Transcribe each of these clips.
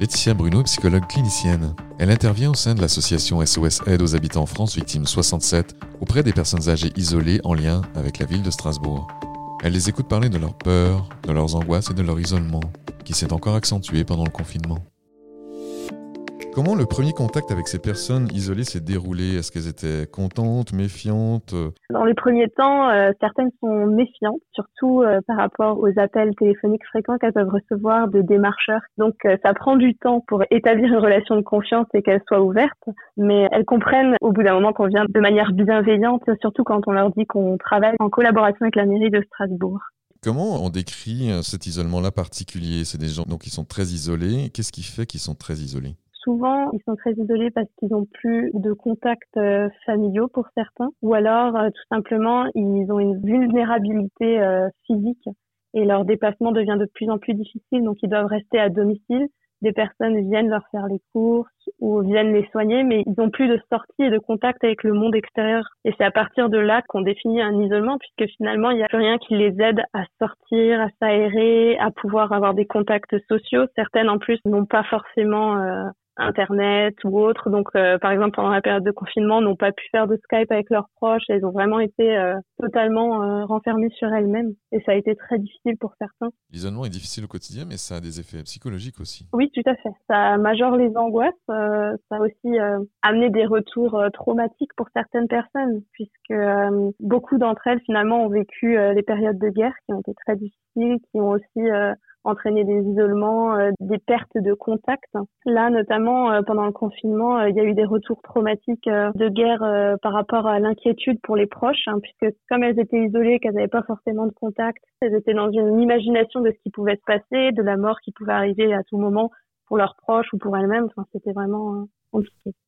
Laetitia Bruno est psychologue clinicienne. Elle intervient au sein de l'association SOS Aide aux habitants France Victimes 67 auprès des personnes âgées isolées en lien avec la ville de Strasbourg. Elle les écoute parler de leurs peurs, de leurs angoisses et de leur isolement, qui s'est encore accentué pendant le confinement. Comment le premier contact avec ces personnes isolées s'est déroulé? Est-ce qu'elles étaient contentes, méfiantes? Dans les premiers temps, euh, certaines sont méfiantes, surtout euh, par rapport aux appels téléphoniques fréquents qu'elles peuvent recevoir de démarcheurs. Donc euh, ça prend du temps pour établir une relation de confiance et qu'elle soit ouverte, mais elles comprennent au bout d'un moment qu'on vient de manière bienveillante, surtout quand on leur dit qu'on travaille en collaboration avec la mairie de Strasbourg. Comment on décrit cet isolement-là particulier? C'est des gens donc qui sont très isolés. Qu'est-ce qui fait qu'ils sont très isolés? Souvent, ils sont très isolés parce qu'ils n'ont plus de contacts euh, familiaux pour certains, ou alors euh, tout simplement, ils ont une vulnérabilité euh, physique et leur déplacement devient de plus en plus difficile, donc ils doivent rester à domicile. Des personnes viennent leur faire les courses ou viennent les soigner, mais ils n'ont plus de sortie et de contact avec le monde extérieur. Et c'est à partir de là qu'on définit un isolement, puisque finalement, il n'y a plus rien qui les aide à sortir, à s'aérer, à pouvoir avoir des contacts sociaux. Certaines, en plus, n'ont pas forcément Internet ou autre. Donc, euh, par exemple, pendant la période de confinement, n'ont pas pu faire de Skype avec leurs proches. Elles ont vraiment été euh, totalement euh, renfermées sur elles-mêmes. Et ça a été très difficile pour certains. L'isolement est difficile au quotidien, mais ça a des effets psychologiques aussi. Oui, tout à fait. Ça majore les angoisses. ça a aussi amené des retours traumatiques pour certaines personnes, puisque beaucoup d'entre elles, finalement, ont vécu les périodes de guerre qui ont été très difficiles, qui ont aussi entraîner des isolements, euh, des pertes de contact. Là, notamment euh, pendant le confinement, euh, il y a eu des retours traumatiques de guerre par rapport à l'inquiétude pour les proches, hein, puisque comme elles étaient isolées, qu'elles n'avaient pas forcément de contact, elles étaient dans une imagination de ce qui pouvait se passer, de la mort qui pouvait arriver à tout moment pour leurs proches ou pour elles-mêmes. Enfin, c'était vraiment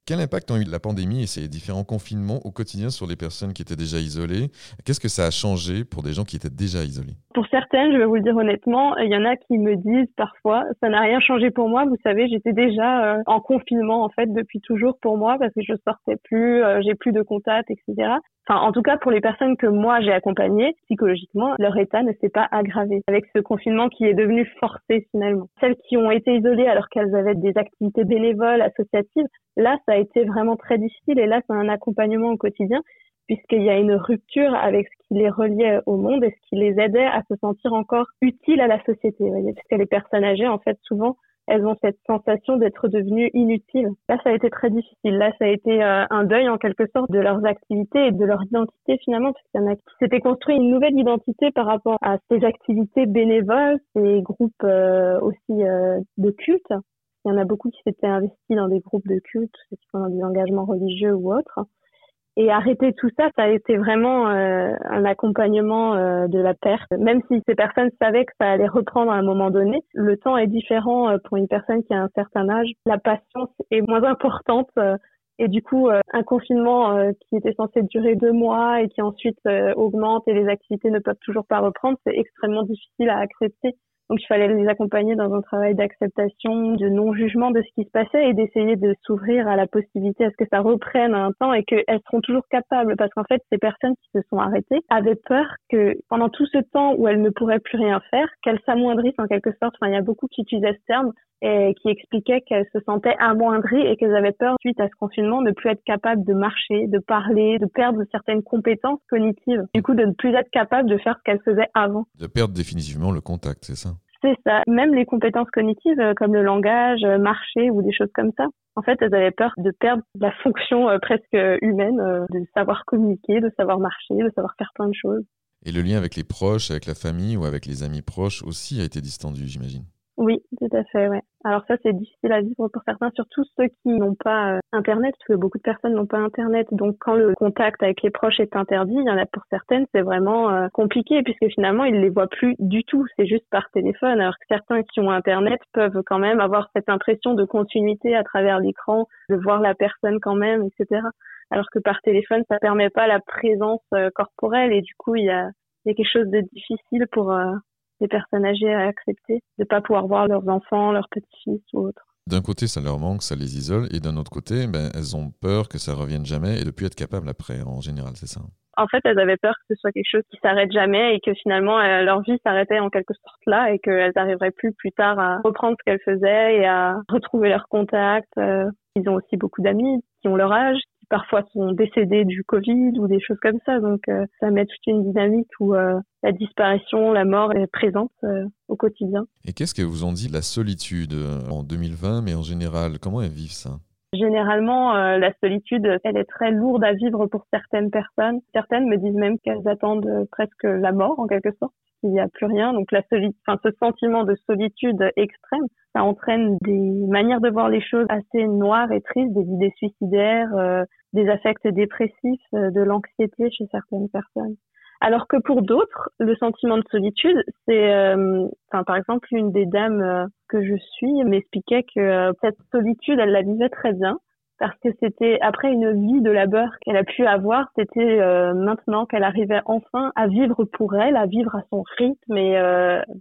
quel impact ont eu la pandémie et ces différents confinements au quotidien sur les personnes qui étaient déjà isolées? Qu'est-ce que ça a changé pour des gens qui étaient déjà isolés? Pour certaines, je vais vous le dire honnêtement, il y en a qui me disent parfois, ça n'a rien changé pour moi. Vous savez, j'étais déjà euh, en confinement en fait depuis toujours pour moi parce que je sortais plus, euh, j'ai plus de contacts, etc. Enfin, en tout cas, pour les personnes que moi j'ai accompagnées, psychologiquement, leur état ne s'est pas aggravé avec ce confinement qui est devenu forcé finalement. Celles qui ont été isolées alors qu'elles avaient des activités bénévoles, associatives, là, ça a été vraiment très difficile et là, c'est un accompagnement au quotidien puisqu'il y a une rupture avec ce qui les reliait au monde et ce qui les aidait à se sentir encore utiles à la société. Voyez, puisque les personnes âgées, en fait, souvent, elles ont cette sensation d'être devenues inutiles. Là, ça a été très difficile. Là, ça a été euh, un deuil en quelque sorte de leurs activités et de leur identité finalement, parce y en a qui s'étaient construit une nouvelle identité par rapport à ces activités bénévoles, ces groupes euh, aussi euh, de culte. Il y en a beaucoup qui s'étaient investis dans des groupes de culte, dans des engagements religieux ou autres. Et arrêter tout ça, ça a été vraiment euh, un accompagnement euh, de la perte. Même si ces personnes savaient que ça allait reprendre à un moment donné, le temps est différent euh, pour une personne qui a un certain âge. La patience est moins importante. et du coup, un confinement qui était censé durer deux mois et qui ensuite augmente et les activités ne peuvent toujours pas reprendre, c'est extrêmement difficile à accepter. Donc il fallait les accompagner dans un travail d'acceptation, de non-jugement de ce qui se passait et d'essayer de s'ouvrir à la possibilité à ce que ça reprenne un temps et qu'elles seront toujours capables parce qu'en fait ces personnes qui se sont arrêtées avaient peur que pendant tout ce temps où elles ne pourraient plus rien faire, qu'elles s'amoindrissent en quelque sorte. Enfin il y a beaucoup qui utilisaient ce terme et qui expliquaient qu'elles se sentaient amoindries et qu'elles avaient peur suite à ce confinement de ne plus être capables de marcher, de parler, de perdre certaines compétences cognitives. Du coup de ne plus être capables de faire ce qu'elles faisaient avant. De perdre définitivement le contact, c'est ça? C'est ça. Même les compétences cognitives euh, comme le langage, euh, marcher ou des choses comme ça. En fait, elles avaient peur de perdre la fonction euh, presque humaine de savoir communiquer, de savoir marcher, de savoir faire plein de choses. Et le lien avec les proches, avec la famille ou avec les amis proches aussi a été distendu, j'imagine? Oui, tout à fait, ouais. Alors ça, c'est difficile à vivre pour certains, surtout ceux qui n'ont pas euh, Internet, parce que beaucoup de personnes n'ont pas Internet. Donc quand le contact avec les proches est interdit, il y en a pour certaines, c'est vraiment euh, compliqué, puisque finalement, ils ne les voient plus du tout, c'est juste par téléphone. Alors que certains qui ont Internet peuvent quand même avoir cette impression de continuité à travers l'écran, de voir la personne quand même, etc. Alors que par téléphone, ça permet pas la présence euh, corporelle, et du coup, il y a, y a quelque chose de difficile pour des personnes âgées à accepter de pas pouvoir voir leurs enfants, leurs petits-fils ou autres. D'un côté, ça leur manque, ça les isole, et d'un autre côté, ben, elles ont peur que ça revienne jamais et de plus être capables après, en général, c'est ça? En fait, elles avaient peur que ce soit quelque chose qui s'arrête jamais et que finalement euh, leur vie s'arrêtait en quelque sorte là et qu'elles n'arriveraient plus plus tard à reprendre ce qu'elles faisaient et à retrouver leurs contacts. Euh. Ils ont aussi beaucoup d'amis qui ont leur âge, parfois sont décédés du Covid ou des choses comme ça. Donc euh, ça met toute une dynamique où la disparition, la mort est présente au quotidien. Et qu'est-ce que vous ont dit la solitude en 2020, mais en général, comment elles vivent ça? Généralement, euh, la solitude, elle est très lourde à vivre pour certaines personnes. Certaines me disent même qu'elles attendent euh, presque la mort, en quelque sorte, qu'il n'y a plus rien. Donc, la enfin, ce sentiment de solitude extrême, ça entraîne des manières de voir les choses assez noires et tristes, des idées suicidaires, euh, des affects dépressifs, de l'anxiété chez certaines personnes. Alors que pour d'autres, le sentiment de solitude, c'est, euh, par exemple, une des dames euh, que je suis m'expliquait que euh, cette solitude, elle la vivait très bien parce que c'était après une vie de labeur qu'elle a pu avoir, c'était maintenant qu'elle arrivait enfin à vivre pour elle, à vivre à son rythme et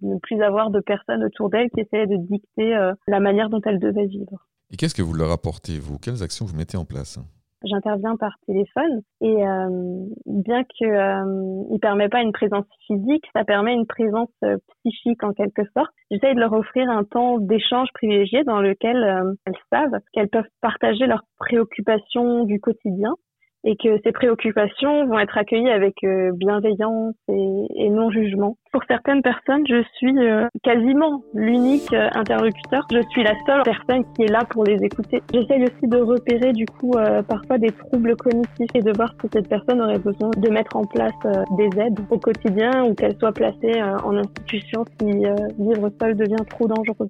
ne plus avoir de personnes autour d'elle qui essayaient de dicter la manière dont elle devait vivre. Et qu'est-ce que vous leur apportez, vous? Quelles actions vous mettez en place? J'interviens par téléphone et euh, bien que euh, il permet pas une présence physique, ça permet une présence euh, psychique en quelque sorte. J'essaye de leur offrir un temps d'échange privilégié dans lequel euh, elles savent qu'elles peuvent partager leurs préoccupations du quotidien et que ces préoccupations vont être accueillies avec euh, bienveillance et, non jugement. Pour certaines personnes, je suis euh, quasiment l'unique euh, interlocuteur. Je suis la seule personne qui est là pour les écouter. J'essaye aussi de repérer du coup parfois des troubles cognitifs et de voir si cette personne aurait besoin de mettre en place des aides au quotidien ou qu'elle soit placée en institution si vivre seul devient trop dangereux.